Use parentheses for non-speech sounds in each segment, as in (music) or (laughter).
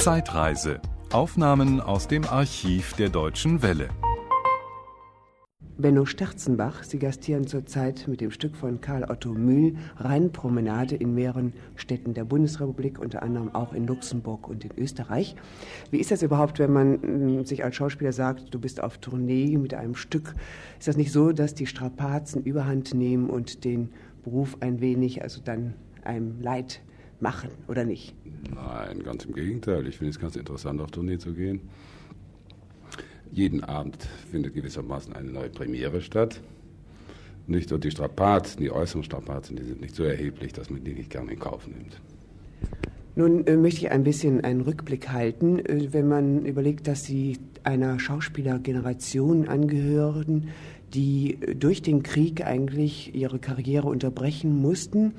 Zeitreise. Aufnahmen aus dem Archiv der Deutschen Welle. Benno Sterzenbach, Sie gastieren zurzeit mit dem Stück von Karl Otto Mühl Rheinpromenade in mehreren Städten der Bundesrepublik, unter anderem auch in Luxemburg und in Österreich. Wie ist das überhaupt, wenn man mm, sich als Schauspieler sagt, du bist auf Tournee mit einem Stück? Ist das nicht so, dass die Strapazen überhand nehmen und den Beruf ein wenig, also dann einem Leid machen, oder nicht? Nein, ganz im Gegenteil. Ich finde es ganz interessant, auf Tournee zu gehen. Jeden Abend findet gewissermaßen eine neue Premiere statt. Nicht und die Strapazen, die äußeren Strapazen, die sind nicht so erheblich, dass man die nicht gerne in Kauf nimmt. Nun äh, möchte ich ein bisschen einen Rückblick halten, äh, wenn man überlegt, dass Sie einer Schauspielergeneration angehören, die äh, durch den Krieg eigentlich ihre Karriere unterbrechen mussten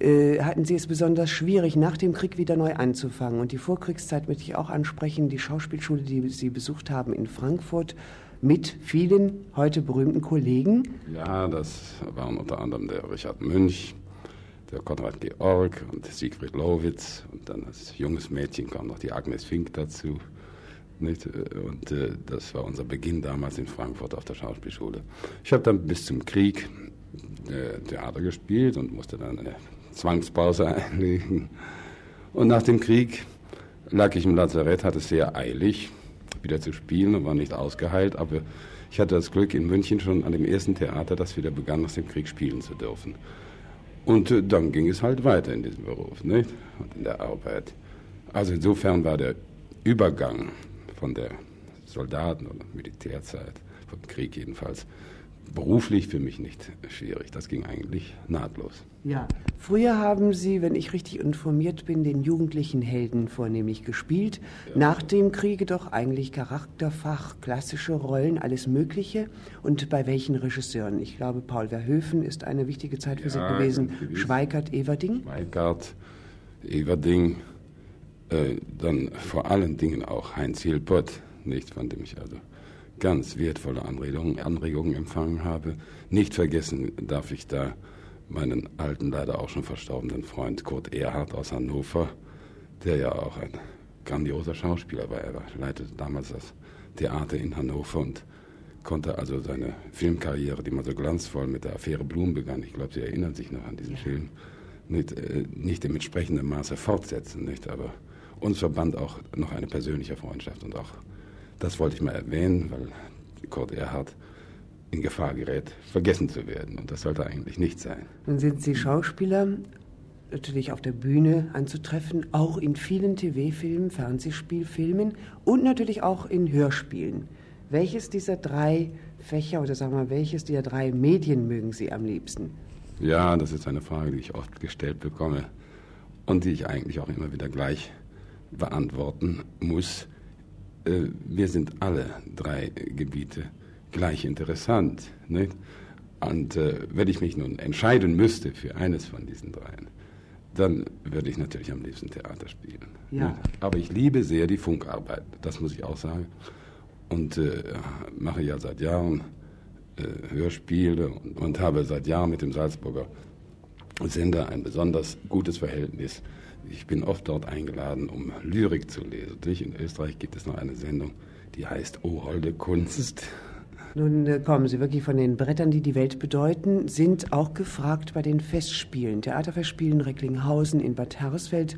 hatten Sie es besonders schwierig, nach dem Krieg wieder neu anzufangen. Und die Vorkriegszeit möchte ich auch ansprechen, die Schauspielschule, die Sie besucht haben in Frankfurt mit vielen heute berühmten Kollegen. Ja, das waren unter anderem der Richard Münch, der Konrad Georg und Siegfried Lowitz. Und dann als junges Mädchen kam noch die Agnes Fink dazu. Nicht? Und äh, das war unser Beginn damals in Frankfurt auf der Schauspielschule. Ich habe dann bis zum Krieg äh, Theater gespielt und musste dann eine Zwangspause einlegen. Und nach dem Krieg lag ich im Lazarett, hatte es sehr eilig, wieder zu spielen und war nicht ausgeheilt. Aber ich hatte das Glück, in München schon an dem ersten Theater, das wieder begann, nach dem Krieg spielen zu dürfen. Und äh, dann ging es halt weiter in diesem Beruf nicht? und in der Arbeit. Also insofern war der Übergang von der Soldaten- oder Militärzeit, vom Krieg jedenfalls, beruflich für mich nicht schwierig. Das ging eigentlich nahtlos. Ja, früher haben Sie, wenn ich richtig informiert bin, den jugendlichen Helden vornehmlich gespielt. Ja. Nach dem Kriege doch eigentlich Charakterfach, klassische Rollen, alles Mögliche. Und bei welchen Regisseuren? Ich glaube, Paul Verhoeven ist eine wichtige Zeit für ja, Sie gewesen. Schweigert, Everding? Schweigert, Everding, äh, dann vor allen Dingen auch Heinz Hilpott, nicht, von dem ich also ganz wertvolle Anregungen, Anregungen empfangen habe. Nicht vergessen darf ich da meinen alten, leider auch schon verstorbenen Freund Kurt Erhardt aus Hannover, der ja auch ein grandioser Schauspieler war. Er leitete damals das Theater in Hannover und konnte also seine Filmkarriere, die mal so glanzvoll mit der Affäre Blum begann, ich glaube, Sie erinnern sich noch an diesen Film, nicht, äh, nicht im entsprechenden Maße fortsetzen. Nicht? Aber uns verband auch noch eine persönliche Freundschaft und auch das wollte ich mal erwähnen, weil Kurt Erhard in Gefahr gerät, vergessen zu werden. Und das sollte eigentlich nicht sein. Nun sind Sie Schauspieler, natürlich auf der Bühne anzutreffen, auch in vielen TV-Filmen, Fernsehspielfilmen und natürlich auch in Hörspielen. Welches dieser drei Fächer oder sagen wir mal, welches dieser drei Medien mögen Sie am liebsten? Ja, das ist eine Frage, die ich oft gestellt bekomme und die ich eigentlich auch immer wieder gleich beantworten muss. Äh, wir sind alle drei Gebiete gleich interessant. Nicht? Und äh, wenn ich mich nun entscheiden müsste für eines von diesen dreien, dann würde ich natürlich am liebsten Theater spielen. Ja. Aber ich liebe sehr die Funkarbeit, das muss ich auch sagen. Und äh, mache ja seit Jahren äh, Hörspiele und, und, habe seit Jahren mit dem Salzburger Sender ein besonders gutes Verhältnis ich bin oft dort eingeladen, um Lyrik zu lesen. In Österreich gibt es noch eine Sendung, die heißt O holde Kunst. Nun äh, kommen Sie wirklich von den Brettern, die die Welt bedeuten, sind auch gefragt bei den Festspielen. Theaterfestspielen Recklinghausen in Bad Hersfeld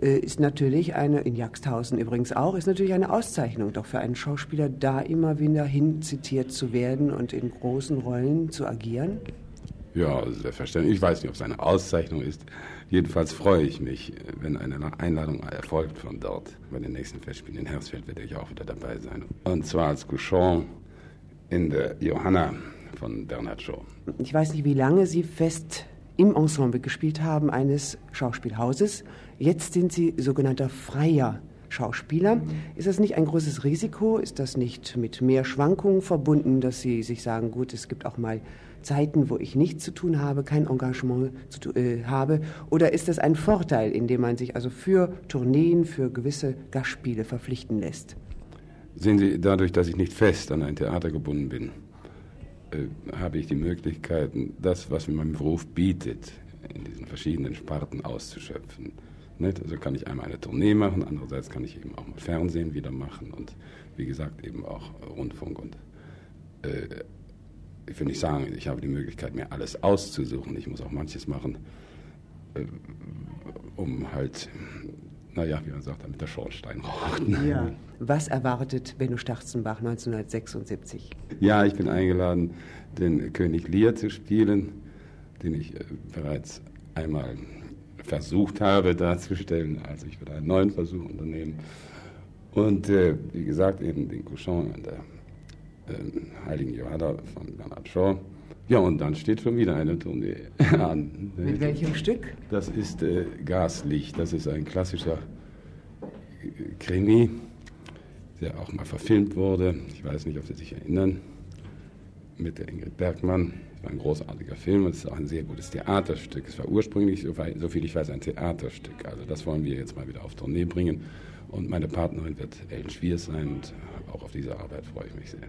äh, ist natürlich eine, in Jagsthausen übrigens auch, ist natürlich eine Auszeichnung doch für einen Schauspieler, da immer wieder hin zitiert zu werden und in großen Rollen zu agieren. Ja, selbstverständlich. Ich weiß nicht, ob es eine Auszeichnung ist. Jedenfalls freue ich mich, wenn eine Einladung erfolgt von dort. Bei den nächsten Festspielen in Hersfeld werde ich auch wieder dabei sein. Und zwar als Couchon in der Johanna von Bernhard Shaw. Ich weiß nicht, wie lange Sie fest im Ensemble gespielt haben eines Schauspielhauses. Jetzt sind Sie sogenannter freier Schauspieler. Ist das nicht ein großes Risiko? Ist das nicht mit mehr Schwankungen verbunden, dass Sie sich sagen, gut, es gibt auch mal Zeiten, wo ich nichts zu tun habe, kein Engagement zu, äh, habe? Oder ist das ein Vorteil, indem man sich also für Tourneen, für gewisse Gastspiele verpflichten lässt? Sehen Sie, dadurch, dass ich nicht fest an ein Theater gebunden bin, äh, habe ich die Möglichkeit, das, was mir mein Beruf bietet, in diesen verschiedenen Sparten auszuschöpfen. Nicht? Also kann ich einmal eine Tournee machen, andererseits kann ich eben auch mal Fernsehen wieder machen und wie gesagt eben auch Rundfunk und äh, ich will nicht sagen, ich habe die Möglichkeit, mir alles auszusuchen. Ich muss auch manches machen, äh, um halt, naja, wie man sagt, damit der Schornstein raucht. Ja. Was erwartet Benno Starzenbach 1976? Ja, ich bin eingeladen, den König Lear zu spielen, den ich äh, bereits einmal versucht habe darzustellen. Also ich werde einen neuen Versuch unternehmen. Und äh, wie gesagt, eben den Couchon an der äh, Heiligen Johanna von Bernhard Shaw. Ja, und dann steht schon wieder eine Tournee (laughs) an. Mit welchem Stück? Das ist äh, Gaslicht. Das ist ein klassischer äh, Krimi, der auch mal verfilmt wurde. Ich weiß nicht, ob Sie sich erinnern. Mit der Ingrid Bergmann. Das war ein großartiger Film und es ist auch ein sehr gutes Theaterstück. Es war ursprünglich, so viel ich weiß, ein Theaterstück. Also das wollen wir jetzt mal wieder auf Tournee bringen. Und meine Partnerin wird Ellen Schwiers sein und auch auf diese Arbeit freue ich mich sehr.